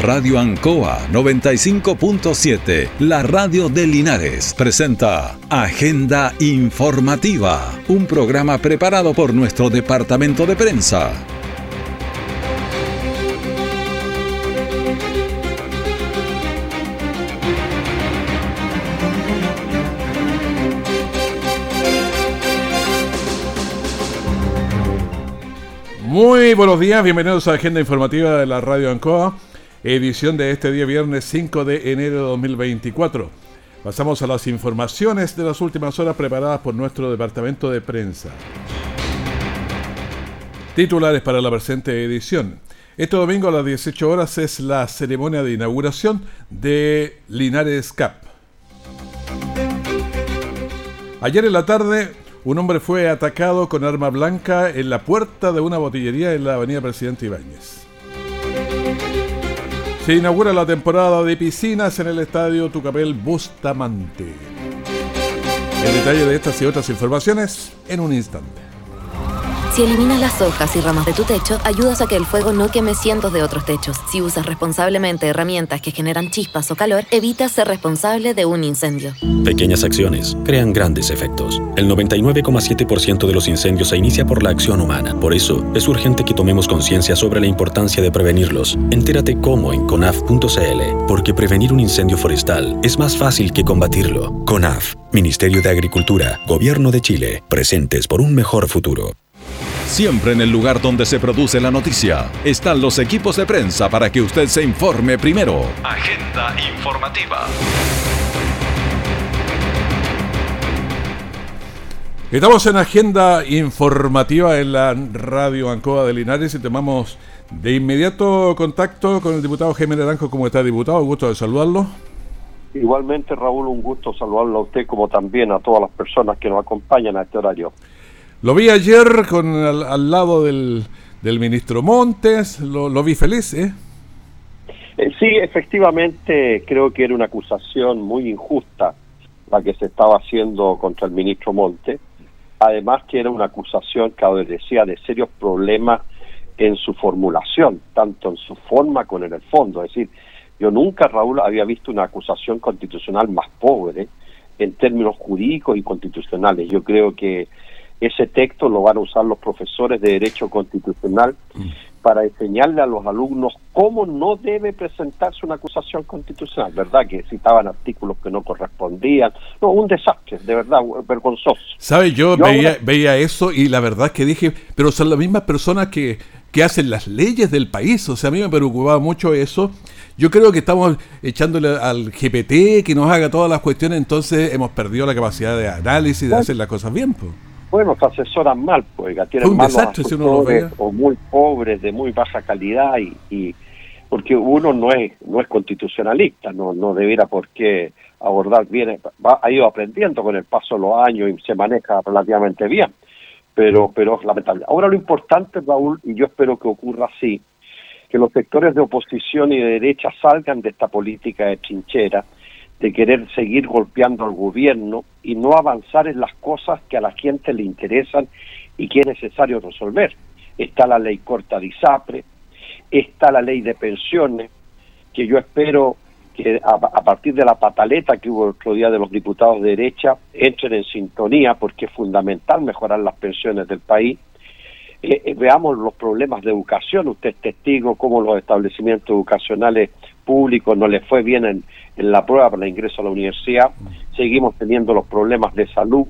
Radio Ancoa 95.7, la radio de Linares, presenta Agenda Informativa, un programa preparado por nuestro departamento de prensa. Muy buenos días, bienvenidos a Agenda Informativa de la Radio Ancoa edición de este día viernes 5 de enero de 2024. Pasamos a las informaciones de las últimas horas preparadas por nuestro departamento de prensa. Titulares para la presente edición. Este domingo a las 18 horas es la ceremonia de inauguración de Linares Cap. Ayer en la tarde, un hombre fue atacado con arma blanca en la puerta de una botillería en la avenida Presidente Ibáñez. Se inaugura la temporada de piscinas en el estadio Tucapel Bustamante. El detalle de estas y otras informaciones en un instante. Si eliminas las hojas y ramas de tu techo, ayudas a que el fuego no queme cientos de otros techos. Si usas responsablemente herramientas que generan chispas o calor, evitas ser responsable de un incendio. Pequeñas acciones crean grandes efectos. El 99,7% de los incendios se inicia por la acción humana. Por eso, es urgente que tomemos conciencia sobre la importancia de prevenirlos. Entérate cómo en conaf.cl, porque prevenir un incendio forestal es más fácil que combatirlo. CONAF, Ministerio de Agricultura, Gobierno de Chile, presentes por un mejor futuro. Siempre en el lugar donde se produce la noticia están los equipos de prensa para que usted se informe primero. Agenda informativa. Estamos en agenda informativa en la radio Ancoa de Linares y tomamos de inmediato contacto con el diputado Jaime Naranjo. ¿Cómo está, diputado? Gusto de saludarlo. Igualmente, Raúl, un gusto saludarlo a usted como también a todas las personas que nos acompañan a este horario. Lo vi ayer con al, lado del, del, ministro Montes, lo, lo vi feliz, ¿eh? ¿eh? Sí, efectivamente, creo que era una acusación muy injusta la que se estaba haciendo contra el ministro Montes. Además que era una acusación que adolecía de serios problemas en su formulación, tanto en su forma como en el fondo. Es decir, yo nunca, Raúl, había visto una acusación constitucional más pobre en términos jurídicos y constitucionales. Yo creo que ese texto lo van a usar los profesores de Derecho Constitucional mm. para enseñarle a los alumnos cómo no debe presentarse una acusación constitucional, ¿verdad? Que citaban artículos que no correspondían. No, un desastre, de verdad, vergonzoso. ¿Sabe? Yo, veía, veía eso y la verdad que dije, pero son las mismas personas que, que hacen las leyes del país. O sea, a mí me preocupaba mucho eso. Yo creo que estamos echándole al GPT que nos haga todas las cuestiones, entonces hemos perdido la capacidad de análisis, de hacer las cosas bien. Pues. Bueno, se asesoran mal, pues, tienen malos asesores o muy pobres, de muy baja calidad y, porque uno no es no es constitucionalista, no no debiera por qué abordar bien, ha ido aprendiendo con el paso de los años y se maneja relativamente bien, pero pero es lamentable. Ahora lo importante, Raúl, y yo espero que ocurra así, que los sectores de oposición y de derecha salgan de esta política de trinchera, de querer seguir golpeando al gobierno y no avanzar en las cosas que a la gente le interesan y que es necesario resolver. Está la ley corta de ISAPRE, está la ley de pensiones, que yo espero que a, partir de la pataleta que hubo el otro día de los diputados de derecha, entren en sintonía porque es fundamental mejorar las pensiones del país. Eh, eh, veamos los problemas de educación, usted es testigo cómo los establecimientos educacionales públicos no les fue bien en, en la prueba para el ingreso a la universidad, seguimos teniendo los problemas de salud.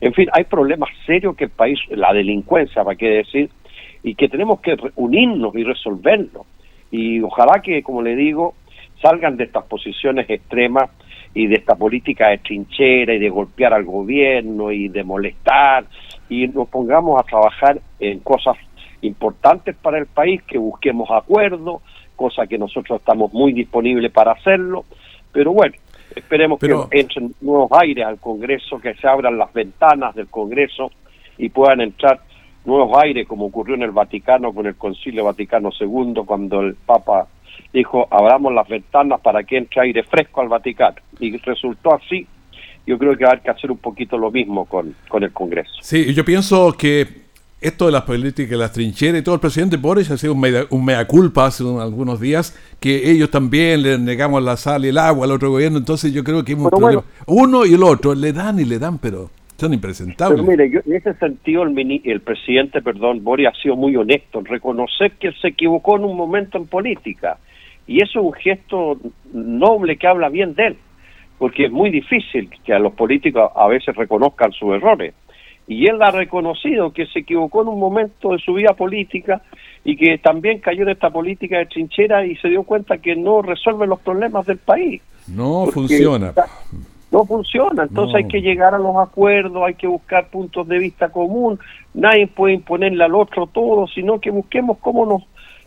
En fin, hay problemas serios que el país, la delincuencia, para qué decir, y que tenemos que unirnos y resolverlo. Y ojalá que, como le digo, salgan de estas posiciones extremas y de esta política de trinchera y de golpear al gobierno y de molestar y nos pongamos a trabajar en cosas importantes para el país, que busquemos acuerdos, cosa que nosotros estamos muy disponibles para hacerlo, pero bueno, esperemos que entren nuevos aires al Congreso, que se abran las ventanas del Congreso y puedan entrar nuevos aires, como ocurrió en el Vaticano con el Concilio Vaticano II, cuando el Papa dijo, abramos las ventanas para que entre aire fresco al Vaticano. Y resultó así. Yo creo que hay que hacer un poquito lo mismo con, con el Congreso. Sí, yo pienso que esto de las políticas, las trincheras y todo, el presidente Boris ha sido un mea, un mea culpa hace algunos días, que ellos también le negamos la sal y el agua al otro gobierno, entonces yo creo que Uno y el otro le dan y le dan, pero son impresentables. Pero mire, en ese sentido el, el presidente, perdón, Boris ha sido muy honesto en reconocer que se equivocó en un momento en política. Y eso es un gesto noble que habla bien de él, porque es muy difícil que a los políticos a veces reconozcan sus errores y él ha reconocido que se equivocó en un momento de su vida política y que también cayó en esta política de trinchera y se dio cuenta que no resuelve los problemas del país. No funciona. no funciona, entonces hay que llegar a los acuerdos, hay que buscar puntos de vista común, nadie puede imponerle al otro todo, sino que busquemos cómo nos,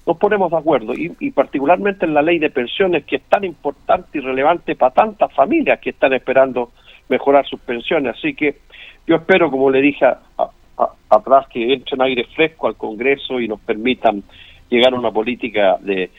nos ponemos de acuerdo, y, y particularmente en la ley de pensiones, que es tan importante y relevante para tantas familias que están esperando mejorar sus pensiones. Así que yo espero, como le dije atrás, que entren aire fresco al Congreso y nos permitan llegar a una política de,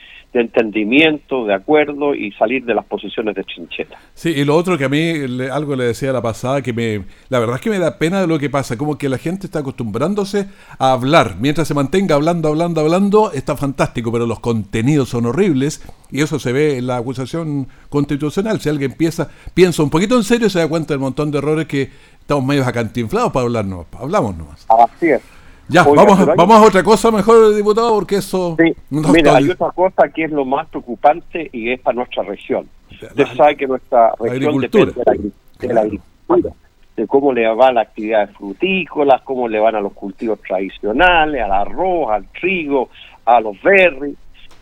entendimiento, de acuerdo y salir de las posiciones de chincheta. Sí, y lo otro que a mí algo le decía la pasada, que me, la verdad es que me da pena de lo que pasa, como que la gente está acostumbrándose a hablar, mientras se mantenga hablando, hablando, hablando, está fantástico, pero los contenidos son horribles y eso se ve en la acusación constitucional. Si alguien piensa, piensa un poquito en serio, se da cuenta del montón de errores que estamos medio acantinflados para hablarnos, hablamos nomás. Así es. Ya, vamos, vamos a otra cosa mejor, diputado, porque eso... Sí. Mira, hay otra cosa que es lo más preocupante y es para nuestra región. Usted sabe que nuestra región depende de la, agricultura, de cómo le va la actividad frutícolas, cómo le van a los cultivos tradicionales, al arroz, al trigo, a los berries.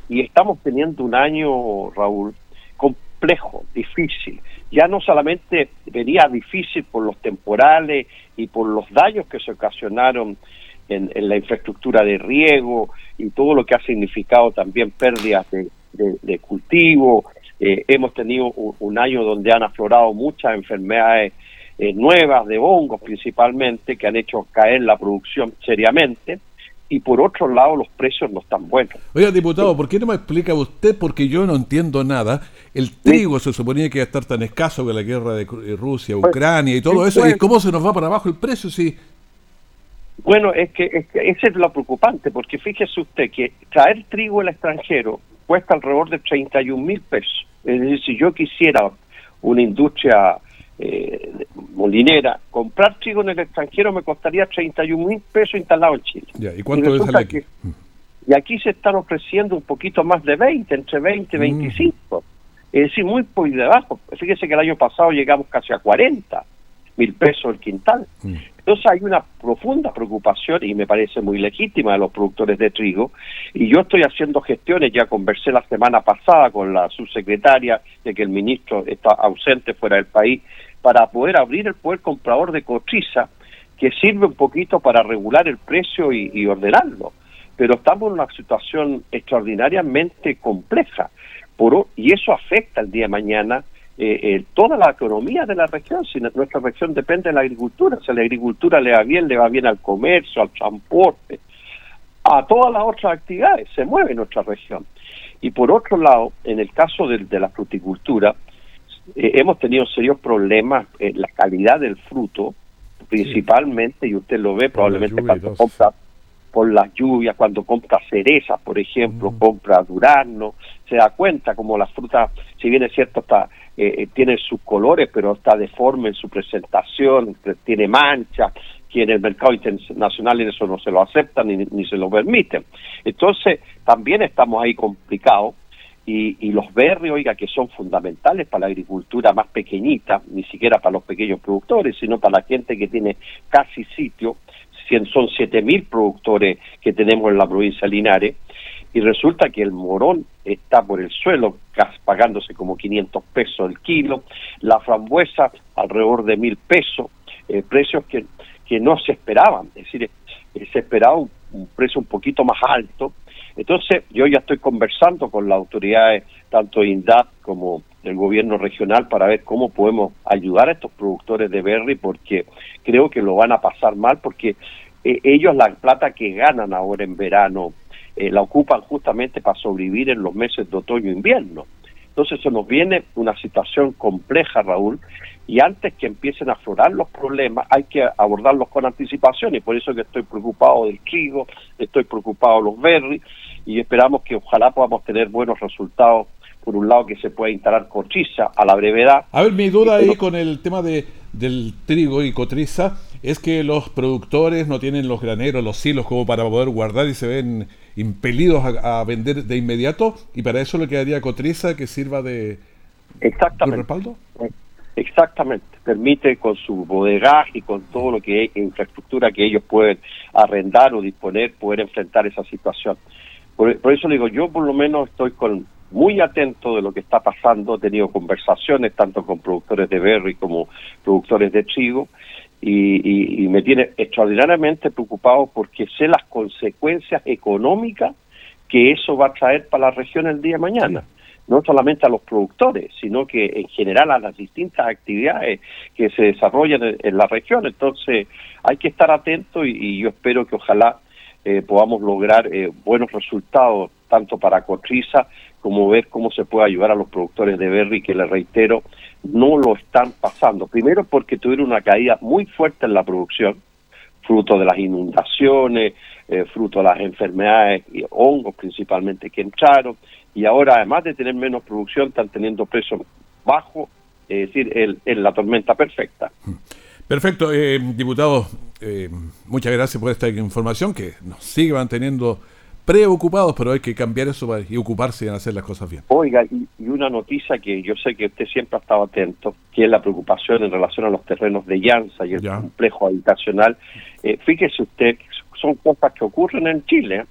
Y estamos teniendo un año, Raúl, complejo, difícil ya no solamente venía difícil por los temporales y por los daños que se ocasionaron en, la infraestructura de riego y todo lo que ha significado también pérdidas de, cultivo. Eh, hemos tenido un, año donde han aflorado muchas enfermedades eh, nuevas de hongos principalmente que han hecho caer la producción seriamente y por otro lado los precios no están buenos. Oiga, diputado, ¿por qué no me explica usted? Porque yo no entiendo nada. El trigo se suponía que iba a estar tan escaso que la guerra de Rusia, pues, Ucrania y todo eso, ¿y cómo se nos va para abajo el precio si... Bueno, es que, es que ese es lo preocupante, porque fíjese usted que traer trigo al extranjero cuesta alrededor de 31 mil pesos. Es decir, si yo quisiera una industria eh, molinera, comprar trigo en el extranjero me costaría 31 mil pesos instalado en Chile. ¿Y cuánto es aquí? y aquí se están ofreciendo un poquito más de 20, entre 20 y 25. Mm. Es decir, muy por debajo. Fíjese que el año pasado llegamos casi a 40 mil pesos el quintal. Mm. Entonces hay una profunda preocupación y me parece muy legítima de los productores de trigo y yo estoy haciendo gestiones, ya conversé la semana pasada con la subsecretaria de que el ministro está ausente fuera del país para poder abrir el poder comprador de cotriza que sirve un poquito para regular el precio y, ordenarlo. Pero estamos en una situación extraordinariamente compleja por, y eso afecta el día de mañana eh, eh, toda la economía de la región. Si nuestra región depende de la agricultura, si la agricultura le va bien, le va bien al comercio, al transporte, a todas las otras actividades, se mueve nuestra región. Y por otro lado, en el caso de, de la fruticultura, eh, hemos tenido serios problemas en la calidad del fruto, principalmente, y usted lo ve probablemente cuando compra por las lluvias, cuando compra cerezas, por ejemplo, mm. compra durazno, se da cuenta como la fruta, si bien es cierto, está, eh, eh, tiene sus colores, pero está deforme en su presentación, tiene manchas, que en el mercado internacional eso no se lo aceptan ni, ni se lo permiten. Entonces, también estamos ahí complicados y, los berrios, oiga, que son fundamentales para la agricultura más pequeñita, ni siquiera para los pequeños productores, sino para la gente que tiene casi sitio, son 7.000 productores que tenemos en la provincia de Linares, y resulta que el morón está por el suelo, pagándose como 500 pesos el kilo, la frambuesa alrededor de 1.000 pesos, eh, precios que, que no se esperaban, es decir, eh, se esperaba un precio un poquito más alto, entonces, yo ya estoy conversando con las autoridades, tanto INDAP como del gobierno regional, para ver cómo podemos ayudar a estos productores de berry, porque creo que lo van a pasar mal, porque eh, ellos la plata que ganan ahora en verano eh, la ocupan justamente para sobrevivir en los meses de otoño e invierno. Entonces se nos viene una situación compleja, Raúl, y antes que empiecen a aflorar los problemas hay que abordarlos con anticipación y por eso que estoy preocupado del trigo, estoy preocupado de los berries y esperamos que ojalá podamos tener buenos resultados por un lado que se pueda instalar cotriza a la brevedad. A ver, mi duda ahí con el tema de, del trigo y cotriza es que los productores no tienen los graneros, los silos como para poder guardar y se ven impelidos a, vender de inmediato y para eso le quedaría cotriza que sirva de, Exactamente. respaldo. Exactamente, permite con su bodegaje y con todo lo que es infraestructura que ellos pueden arrendar o disponer, poder enfrentar esa situación. Por, eso le digo, yo por lo menos estoy con muy atento de lo que está pasando, he tenido conversaciones tanto con productores de berry como productores de trigo y, y me tiene extraordinariamente preocupado porque sé las consecuencias económicas que eso va a traer para la región el día de mañana no solamente a los productores, sino que en general a las distintas actividades que se desarrollan en, la región. Entonces hay que estar atentos y, yo espero que ojalá eh, podamos lograr eh, buenos resultados tanto para Cotriza como ver cómo se puede ayudar a los productores de berry que les reitero no lo están pasando. Primero porque tuvieron una caída muy fuerte en la producción, fruto de las inundaciones, eh, fruto de las enfermedades y hongos principalmente que entraron y ahora además de tener menos producción están teniendo precios bajos, es decir, en la tormenta perfecta. Perfecto, eh, diputado, eh, muchas gracias por esta información que nos sigue manteniendo preocupados, pero hay que cambiar eso y ocuparse en hacer las cosas bien. Oiga, y, una noticia que yo sé que usted siempre ha estado atento, que es la preocupación en relación a los terrenos de Llanza y el complejo habitacional. Eh, fíjese usted, son cosas que ocurren en Chile.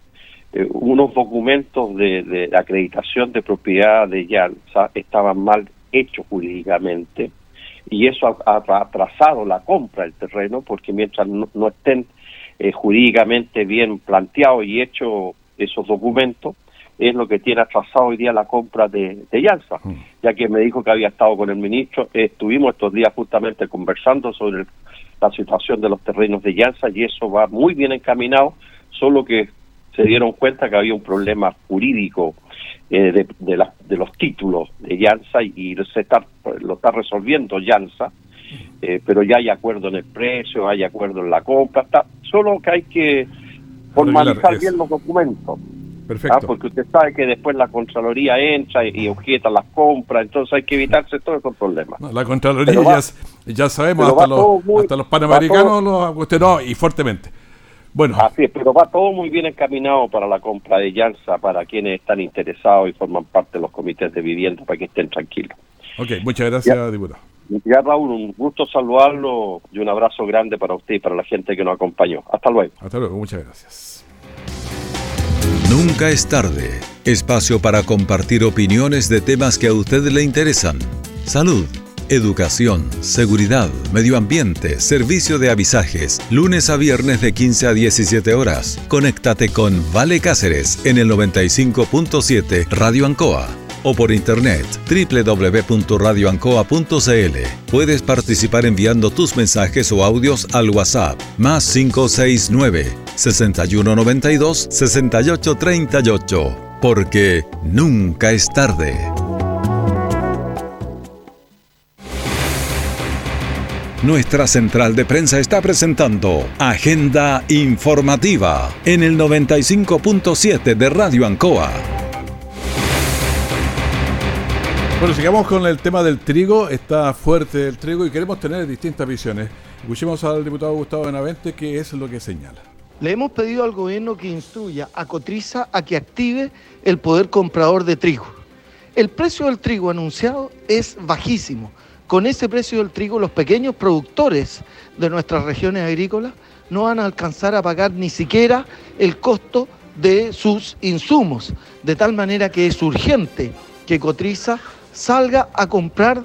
Eh, unos documentos de, acreditación de propiedad de Llanza estaban mal hechos jurídicamente y eso ha, atrasado la compra del terreno porque mientras no, estén eh, jurídicamente bien planteados y hechos esos documentos, es lo que tiene atrasado hoy día la compra de, de mm. ya que me dijo que había estado con el ministro, estuvimos estos días justamente conversando sobre la situación de los terrenos de Llanza y eso va muy bien encaminado, solo que se dieron cuenta que había un problema jurídico eh, de, de, los títulos de Llanza y, se está, lo está resolviendo Llanza, eh, pero ya hay acuerdo en el precio, hay acuerdo en la compra, está, solo que hay que formalizar bien los documentos. Perfecto. ¿ah? Porque usted sabe que después la Contraloría entra y, objeta las compras, entonces hay que evitarse todos esos problemas. la Contraloría ya, ya, sabemos, hasta los, hasta los panamericanos, los, y fuertemente. Bueno. Así es, pero va todo muy bien encaminado para la compra de Llanza, para quienes están interesados y forman parte de los comités de vivienda, para que estén tranquilos. Ok, muchas gracias, diputado. Ya, Raúl, un gusto saludarlo y un abrazo grande para usted y para la gente que nos acompañó. Hasta luego. Hasta luego, muchas gracias. Nunca es tarde. Espacio para compartir opiniones de temas que a usted le interesan. Salud educación, seguridad, medio ambiente, servicio de avisajes, lunes a viernes de 15 a 17 horas. Conéctate con Vale Cáceres en el 95.7 Radio Ancoa o por internet www.radioancoa.cl. Puedes participar enviando tus mensajes o audios al WhatsApp más 569 6192 6838 porque nunca es tarde. Nuestra central de prensa está presentando Agenda Informativa en el 95.7 de Radio Ancoa. Bueno, sigamos con el tema del trigo. Está fuerte el trigo y queremos tener distintas visiones. Escuchemos al diputado Gustavo Benavente qué es lo que señala. Le hemos pedido al gobierno que instruya a Cotriza a que active el poder comprador de trigo. El precio del trigo anunciado es bajísimo con ese precio del trigo, los pequeños productores de nuestras regiones agrícolas no van a alcanzar a pagar ni siquiera el costo de sus insumos, de tal manera que es urgente que Cotriza salga a comprar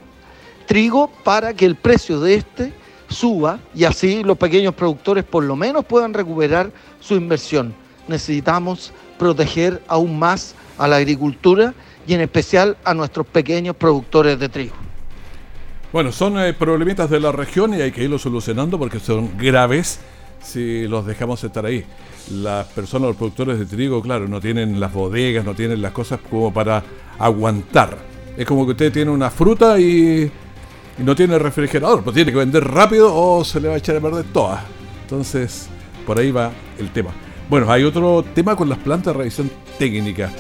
trigo para que el precio de este suba y así los pequeños productores por lo menos puedan recuperar su inversión. Necesitamos proteger aún más a la agricultura y en especial a nuestros pequeños productores de trigo. Bueno, son eh, problemitas de la región y hay que irlos solucionando porque son graves si los dejamos estar ahí. Las personas, los productores de trigo, claro, no tienen las bodegas, no tienen las cosas como para aguantar. Es como que usted tiene una fruta y, no tiene refrigerador, pues tiene que vender rápido o se le va a echar a perder todas. Entonces, por ahí va el tema. Bueno, hay otro tema con las plantas de revisión técnica.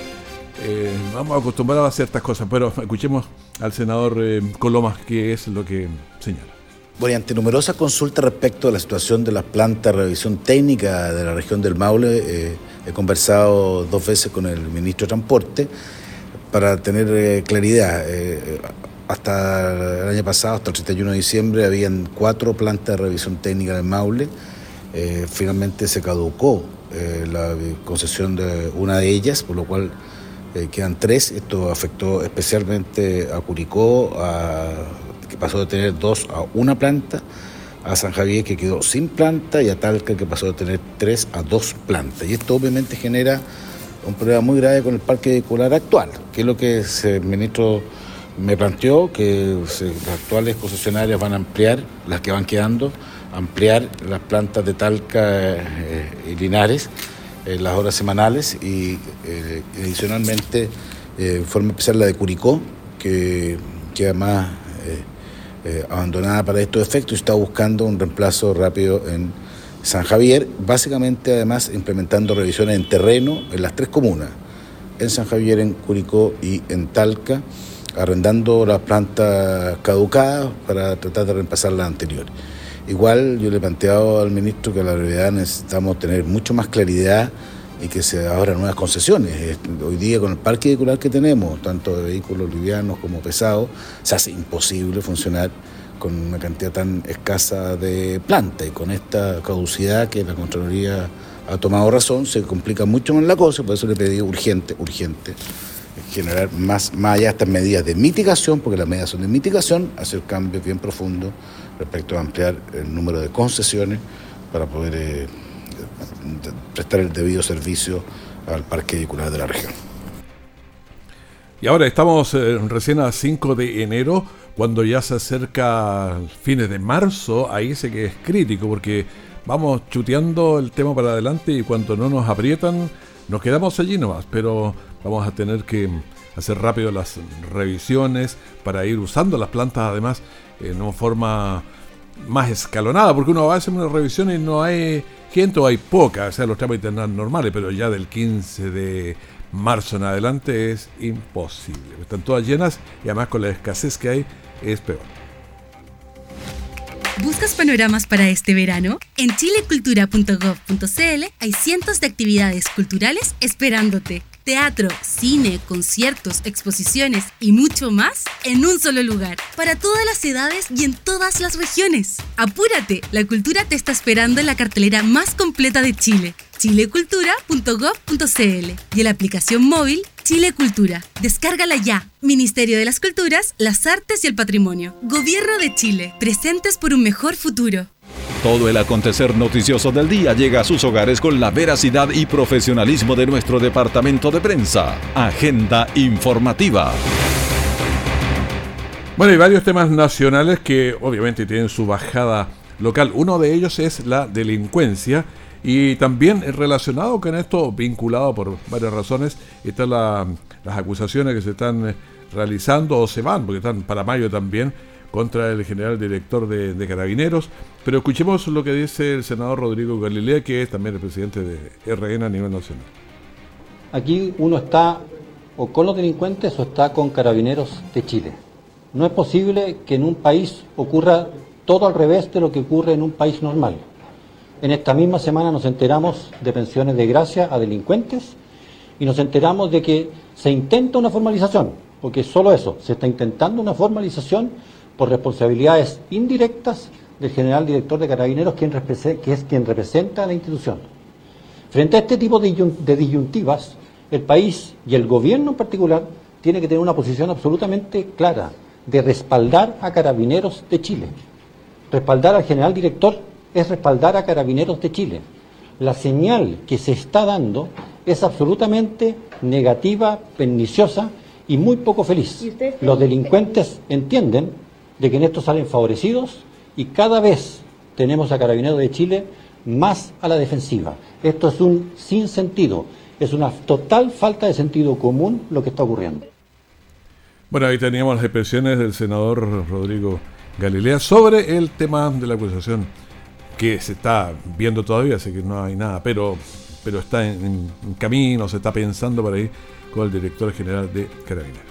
Eh, vamos a acostumbrar a hacer estas cosas, pero escuchemos al senador eh, Colomas, que es lo que señala. Bueno, ante numerosas consultas respecto a la situación de las plantas de revisión técnica de la región del Maule, eh, he conversado dos veces con el ministro de Transporte para tener eh, claridad. Eh, hasta el año pasado, hasta el 31 de diciembre, habían cuatro plantas de revisión técnica del Maule. finalmente se caducó la concesión de una de ellas, por lo cual quedan tres. Esto afectó especialmente a Curicó, que pasó de tener dos a una planta, a San Javier que quedó sin planta y a Talca que pasó de tener tres a dos plantas. Y esto obviamente genera un problema muy grave con el parque vehicular actual, que es lo que el ministro me planteó, que las actuales concesionarias van a ampliar, las que van quedando, ampliar las plantas de Talca eh, y Linares en las horas semanales y eh, adicionalmente eh, en forma especial la de Curicó, que queda más eh, abandonada para estos efectos y está buscando un reemplazo rápido en San Javier, básicamente además implementando revisiones en terreno en las tres comunas, en San Javier, en Curicó y en Talca, arrendando las plantas caducadas para tratar de reemplazar las anteriores. Igual yo le he planteado al ministro que a la realidad necesitamos tener mucho más claridad y que se abran nuevas concesiones. Hoy día con el parque vehicular que tenemos, tanto de vehículos livianos como pesados, se hace imposible funcionar con una cantidad tan escasa de planta y con esta caducidad que la Contraloría ha tomado razón, se complica mucho más la cosa, por eso le pedido urgente, urgente, generar más, más allá de estas medidas de mitigación, porque las medidas son de mitigación, hacer cambios bien profundos respecto a ampliar el número de concesiones para poder... Eh, prestar el debido servicio al parque vehicular de la región. Y ahora estamos eh, recién a 5 de enero, cuando ya se acerca fines de marzo, ahí sé que es crítico porque vamos chuteando el tema para adelante y cuando no nos aprietan nos quedamos allí nomás, pero vamos a tener que hacer rápido las revisiones para ir usando las plantas además en una forma más escalonada, porque uno va a hacer una revisión y no hay gente o hay poca, o sea, los trámites normales, pero ya del 15 de marzo en adelante es imposible. Están todas llenas y además con la escasez que hay es peor. ¿Buscas panoramas para este verano? En chilecultura.gov.cl hay cientos de actividades culturales esperándote teatro, cine, conciertos, exposiciones y mucho más en un solo lugar, para todas las edades y en todas las regiones. Apúrate, la cultura te está esperando en la cartelera más completa de Chile, chilecultura.gov.cl y en la aplicación móvil Chile Cultura. Descárgala ya. Ministerio de las Culturas, las Artes y el Patrimonio. Gobierno de Chile. Presentes por un mejor futuro. Todo el acontecer noticioso del día llega a sus hogares con la veracidad y profesionalismo de nuestro departamento de prensa. Agenda informativa. Bueno, hay varios temas nacionales que obviamente tienen su bajada local. Uno de ellos es la delincuencia y también relacionado con esto, vinculado por varias razones, están las acusaciones que se están realizando o se van, porque están para mayo también, contra el general director de, Carabineros. Pero escuchemos lo que dice el senador Rodrigo Galilea, que es también el presidente de RN a nivel nacional. Aquí uno está o con los delincuentes o está con Carabineros de Chile. No es posible que en un país ocurra todo al revés de lo que ocurre en un país normal. En esta misma semana nos enteramos de pensiones de gracia a delincuentes y nos enteramos de que se intenta una formalización, porque solo eso, se está intentando una formalización por responsabilidades indirectas del general director de Carabineros, que es quien representa a la institución. Frente a este tipo de disyuntivas, el país y el gobierno en particular tiene que tener una posición absolutamente clara de respaldar a Carabineros de Chile. Respaldar al general director es respaldar a Carabineros de Chile. La señal que se está dando es absolutamente negativa, perniciosa y muy poco feliz. Los delincuentes entienden de que en esto salen favorecidos y cada vez tenemos a Carabineros de Chile más a la defensiva. Esto es un sinsentido, es una total falta de sentido común lo que está ocurriendo. Bueno, ahí teníamos las expresiones del senador Rodrigo Galilea sobre el tema de la acusación que se está viendo todavía, así que no hay nada, pero, pero está en, camino, se está pensando por ahí con el director general de Carabineros.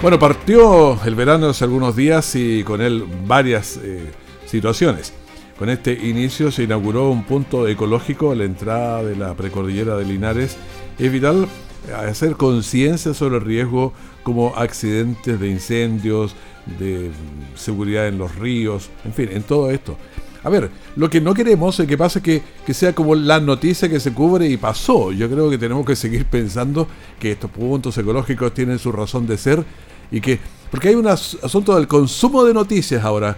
Bueno, partió el verano hace algunos días y con él varias eh, situaciones. Con este inicio se inauguró un punto ecológico a la entrada de la precordillera de Linares. Es vital hacer conciencia sobre el riesgo como accidentes de incendios, de seguridad en los ríos, en fin, en todo esto. A ver, lo que no queremos es que pase que, que sea como la noticia que se cubre y pasó. Yo creo que tenemos que seguir pensando que estos puntos ecológicos tienen su razón de ser y que... Porque hay un asunto del consumo de noticias ahora.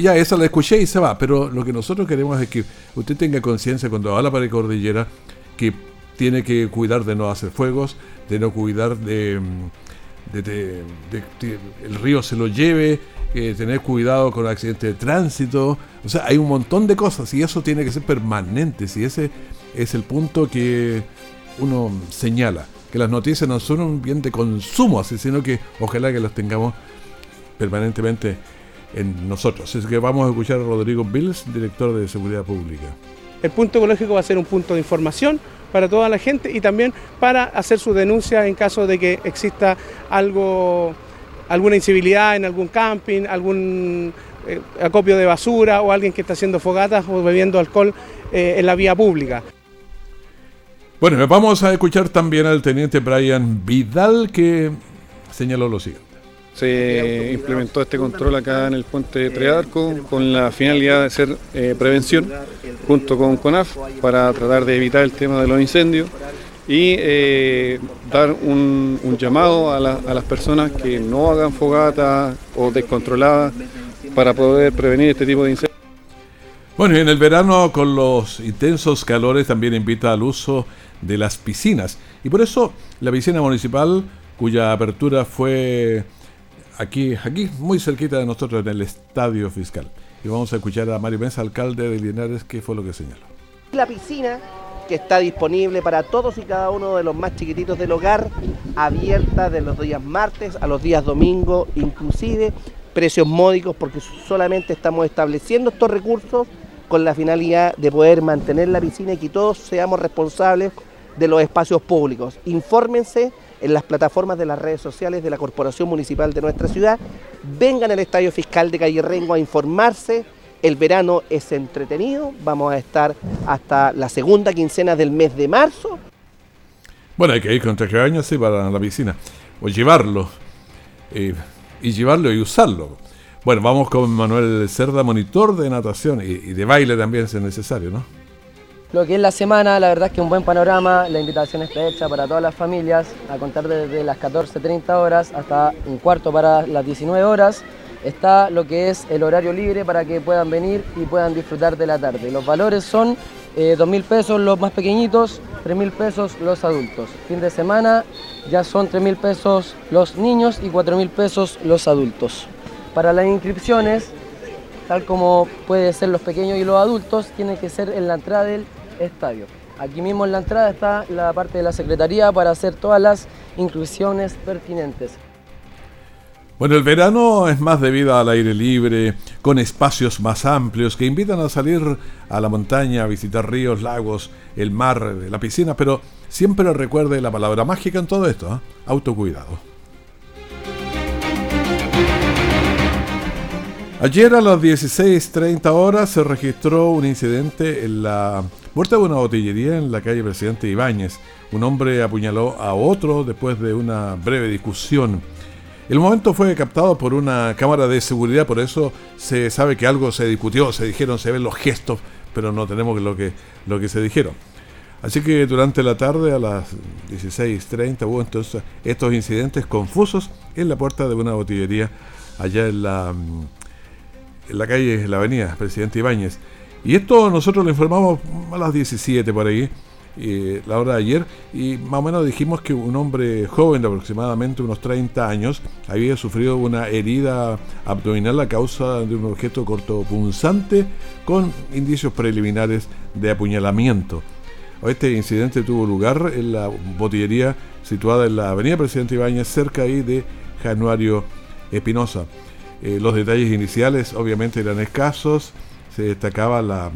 Ya, esa la escuché y se va, pero lo que nosotros queremos es que usted tenga conciencia cuando va a la pared cordillera que tiene que cuidar de no hacer fuegos, de no cuidar de, de, el río se lo lleve, eh, tener cuidado con accidentes de tránsito. O sea, hay un montón de cosas y eso tiene que ser permanente. Si ese es el punto que uno señala, que las noticias no son un bien de consumo, así, sino que ojalá que las tengamos permanentemente en nosotros. Es que vamos a escuchar a Rodrigo Bills, director de Seguridad Pública. El punto ecológico va a ser un punto de información para toda la gente y también para hacer su denuncia en caso de que exista algo, alguna incivilidad en algún camping, algún eh, acopio de basura o alguien que está haciendo fogatas o bebiendo alcohol eh, en la vía pública. Bueno, vamos a escuchar también al teniente Brian Vidal que señaló lo siguiente. Se implementó este control acá en el puente Trearco con la finalidad de hacer eh, prevención junto con CONAF para tratar de evitar el tema de los incendios y eh, dar un, llamado a, a, las personas que no hagan fogata o descontroladas para poder prevenir este tipo de incendios. Bueno, y en el verano con los intensos calores también invita al uso de las piscinas y por eso la piscina municipal cuya apertura fue aquí, aquí muy cerquita de nosotros en el Estadio Fiscal. Y vamos a escuchar a Mario Mesa, alcalde de Linares, qué fue lo que señaló. La piscina que está disponible para todos y cada uno de los más chiquititos del hogar, abierta de los días martes a los días domingo, inclusive precios módicos porque solamente estamos estableciendo estos recursos con la finalidad de poder mantener la piscina y que todos seamos responsables de los espacios públicos. Infórmense en las plataformas de las redes sociales de la Corporación Municipal de nuestra ciudad. Vengan al Estadio Fiscal de Calle Rengo a informarse. El verano es entretenido, vamos a estar hasta la segunda quincena del mes de marzo. Bueno, hay que ir con traje sí, para la piscina, o llevarlo, eh, y llevarlo y usarlo. Bueno, vamos con Manuel Cerda, monitor de natación y, y de baile también, si es necesario, ¿no? Lo que es la semana, la verdad es que un buen panorama, la invitación está hecha para todas las familias, a contar desde las 14.30 horas hasta un cuarto para las 19 horas. Está lo que es el horario libre para que puedan venir y puedan disfrutar de la tarde. Los valores son eh, 2.000 pesos los más pequeñitos, 3.000 pesos los adultos. Fin de semana ya son 3.000 pesos los niños y 4.000 pesos los adultos. Para las inscripciones, tal como puede ser los pequeños y los adultos, tiene que ser en la entrada del estadio. Aquí mismo en la entrada está la parte de la Secretaría para hacer todas las inclusiones pertinentes. Bueno, el verano es más de vida al aire libre, con espacios más amplios que invitan a salir a la montaña, a visitar ríos, lagos, el mar, la piscina, pero siempre recuerde la palabra mágica en todo esto, ¿eh? autocuidado. Ayer a las 16.30 horas se registró un incidente en la puerta de una botillería en la calle Presidente Ibáñez. Un hombre apuñaló a otro después de una breve discusión. El momento fue captado por una cámara de seguridad, por eso se sabe que algo se discutió, se dijeron, se ven los gestos, pero no tenemos lo que, lo que se dijeron. Así que durante la tarde a las 16.30 hubo entonces estos incidentes confusos en la puerta de una botillería allá en la en la calle, en la avenida Presidente Ibáñez. Y esto nosotros lo informamos a las 17 por ahí, eh, la hora de ayer, y más o menos dijimos que un hombre joven de aproximadamente unos 30 años había sufrido una herida abdominal a causa de un objeto cortopunzante con indicios preliminares de apuñalamiento. este incidente tuvo lugar en la botillería situada en la avenida Presidente Ibáñez, cerca ahí de Januario Espinosa. Eh, los detalles iniciales obviamente eran escasos, se destacaba la,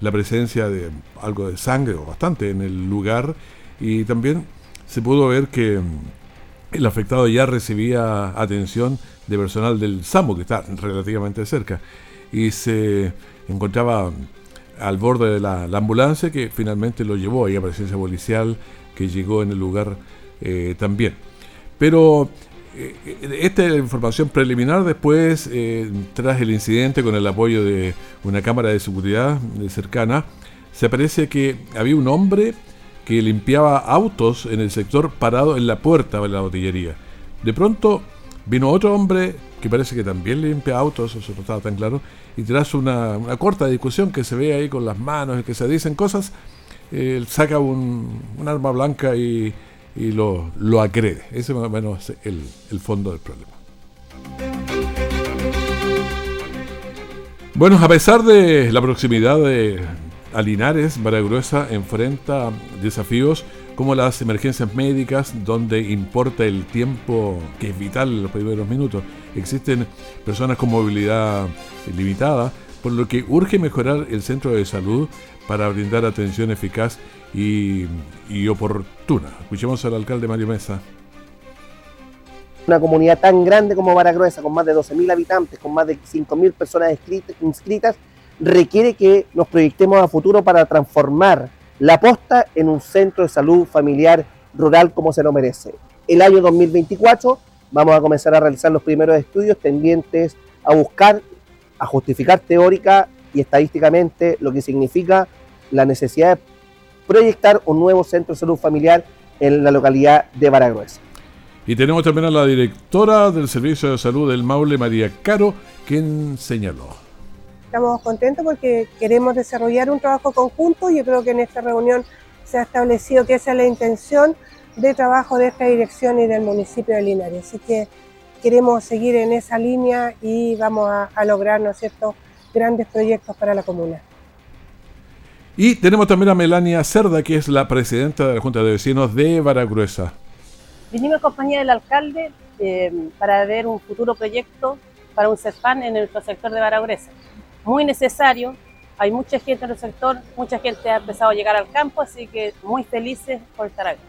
la presencia de algo de sangre, o bastante, en el lugar, y también se pudo ver que mm, el afectado ya recibía atención de personal del SAMU, que está relativamente cerca, y se encontraba al borde de la, ambulancia que finalmente lo llevó. Ahí a presencia policial que llegó en el lugar eh, también. Pero esta es la información preliminar. Después, eh, tras el incidente con el apoyo de una cámara de seguridad cercana, se parece que había un hombre que limpiaba autos en el sector parado en la puerta de la botillería. De pronto vino otro hombre que parece que también limpia autos, eso no estaba tan claro, y tras una, corta discusión que se ve ahí con las manos y que se dicen cosas, él saca un, arma blanca y, lo, lo acrede. Ese más o menos el, el fondo del problema. Bueno, a pesar de la proximidad de a Linares, Baragruesa enfrenta desafíos como las emergencias médicas, donde importa el tiempo que es vital en los primeros minutos. Existen personas con movilidad limitada, por lo que urge mejorar el centro de salud para brindar atención eficaz y, oportuna. Escuchemos al alcalde Mario Mesa. Una comunidad tan grande como Baragruesa, con más de 12.000 habitantes, con más de 5.000 personas inscritas, requiere que nos proyectemos a futuro para transformar la posta en un centro de salud familiar rural como se lo merece. El año 2024 vamos a comenzar a realizar los primeros estudios tendientes a buscar, a justificar teórica y estadísticamente lo que significa la necesidad de proyectar un nuevo centro de salud familiar en la localidad de Baragruesa. Y tenemos también a la directora del Servicio de Salud del Maule, María Caro, quien señaló. Estamos contentos porque queremos desarrollar un trabajo conjunto. Yo creo que en esta reunión se ha establecido que esa es la intención de trabajo de esta dirección y del municipio de Linares. Así que queremos seguir en esa línea y vamos a, lograr, ¿no es cierto?, grandes proyectos para la comuna. Y tenemos también a Melania Cerda, que es la presidenta de la Junta de Vecinos de Baragruesa. Vinimos en compañía del alcalde eh, para ver un futuro proyecto para un CESPAN en nuestro sector de Baragruesa muy necesario. Hay mucha gente en el sector, mucha gente ha empezado a llegar al campo, así que muy felices por estar aquí.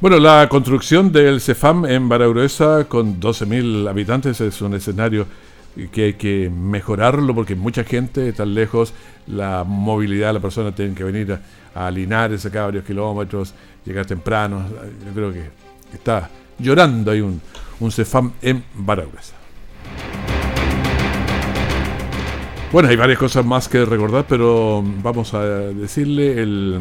Bueno, la construcción del CEFAM en Baragruesa con 12.000 habitantes es un escenario que hay que mejorarlo porque mucha gente está lejos, la movilidad de la persona tiene que venir a, Linares, acá varios kilómetros, llegar temprano. Yo creo que está llorando ahí un, un CEFAM en Baragruesa. Bueno, hay varias cosas más que recordar, pero vamos a decirle, el,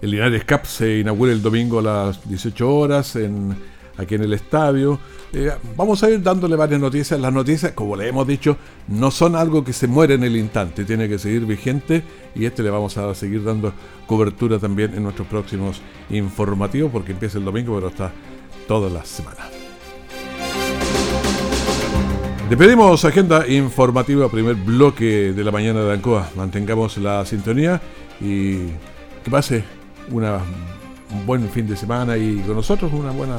el Linares Cup se inaugura el domingo a las 18 horas en, aquí en el estadio. Eh, vamos a ir dándole varias noticias. Las noticias, como le hemos dicho, no son algo que se muere en el instante, tiene que seguir vigente y este le vamos a seguir dando cobertura también en nuestros próximos informativos porque empieza el domingo, pero está toda la semana. Le pedimos agenda informativa, primer bloque de la mañana de Ancoa. Mantengamos la sintonía y que pase una, un buen fin de semana y con nosotros una buena